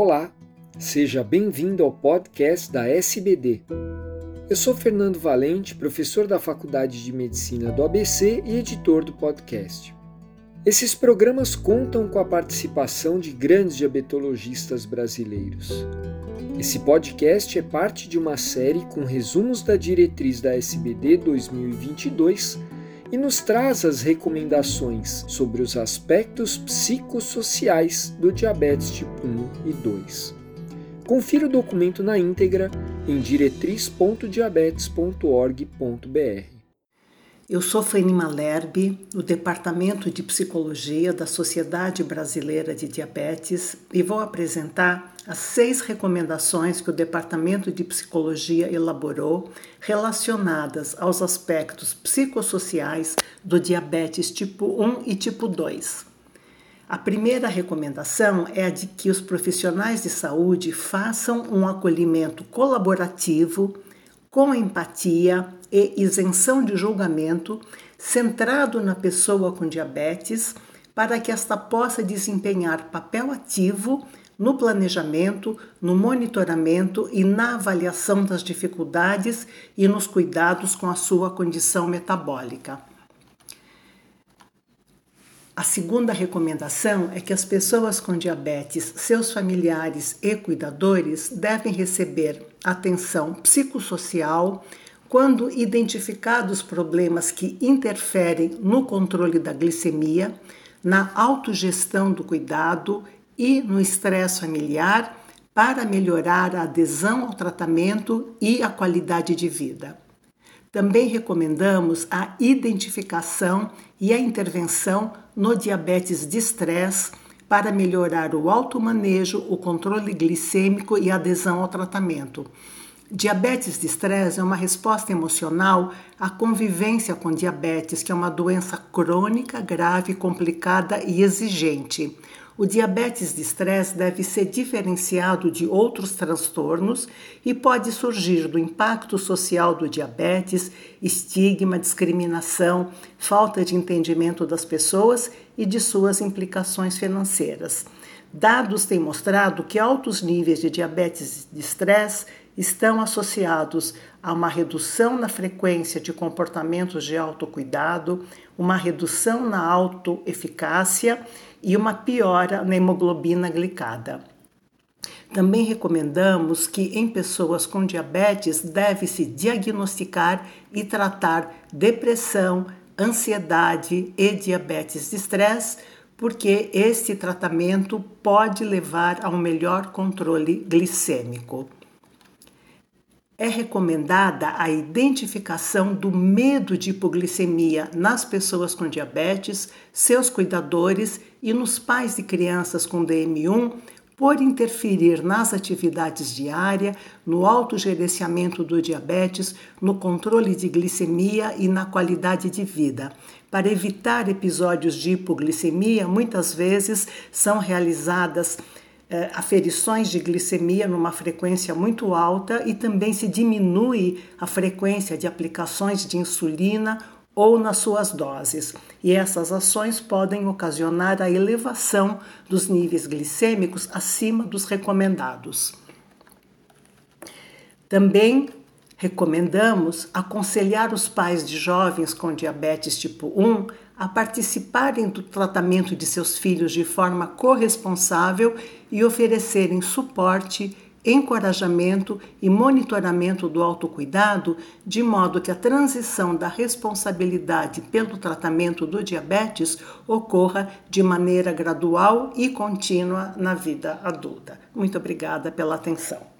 Olá, seja bem-vindo ao podcast da SBD. Eu sou Fernando Valente, professor da Faculdade de Medicina do ABC e editor do podcast. Esses programas contam com a participação de grandes diabetologistas brasileiros. Esse podcast é parte de uma série com resumos da diretriz da SBD 2022 e nos traz as recomendações sobre os aspectos psicossociais do diabetes tipo 1 e 2. Confira o documento na íntegra em diretriz.diabetes.org.br. Eu sou Fanny Malerbe, do Departamento de Psicologia da Sociedade Brasileira de Diabetes, e vou apresentar as seis recomendações que o Departamento de Psicologia elaborou relacionadas aos aspectos psicossociais do diabetes tipo 1 e tipo 2. A primeira recomendação é a de que os profissionais de saúde façam um acolhimento colaborativo, com empatia e isenção de julgamento, centrado na pessoa com diabetes, para que esta possa desempenhar papel ativo no planejamento, no monitoramento e na avaliação das dificuldades e nos cuidados com a sua condição metabólica. A segunda recomendação é que as pessoas com diabetes, seus familiares e cuidadores devem receber atenção psicossocial, quando identificados problemas que interferem no controle da glicemia, na autogestão do cuidado e no estresse familiar, para melhorar a adesão ao tratamento e a qualidade de vida. Também recomendamos a identificação e a intervenção no diabetes de estresse para melhorar o automanejo, o controle glicêmico e a adesão ao tratamento. Diabetes de estresse é uma resposta emocional à convivência com diabetes, que é uma doença crônica, grave, complicada e exigente. O diabetes de estresse deve ser diferenciado de outros transtornos e pode surgir do impacto social do diabetes, estigma, discriminação, falta de entendimento das pessoas e de suas implicações financeiras. Dados têm mostrado que altos níveis de diabetes de estresse estão associados a uma redução na frequência de comportamentos de autocuidado, uma redução na autoeficácia e uma piora na hemoglobina glicada. Também recomendamos que em pessoas com diabetes deve-se diagnosticar e tratar depressão, ansiedade e diabetes de estresse, porque este tratamento pode levar a um melhor controle glicêmico é recomendada a identificação do medo de hipoglicemia nas pessoas com diabetes, seus cuidadores e nos pais de crianças com DM1 por interferir nas atividades diárias, no autogerenciamento do diabetes, no controle de glicemia e na qualidade de vida. Para evitar episódios de hipoglicemia, muitas vezes são realizadas aferições de glicemia numa frequência muito alta e também se diminui a frequência de aplicações de insulina ou nas suas doses. E essas ações podem ocasionar a elevação dos níveis glicêmicos acima dos recomendados. Também recomendamos aconselhar os pais de jovens com diabetes tipo 1 a participarem do tratamento de seus filhos de forma corresponsável e oferecerem suporte, encorajamento e monitoramento do autocuidado, de modo que a transição da responsabilidade pelo tratamento do diabetes ocorra de maneira gradual e contínua na vida adulta. Muito obrigada pela atenção.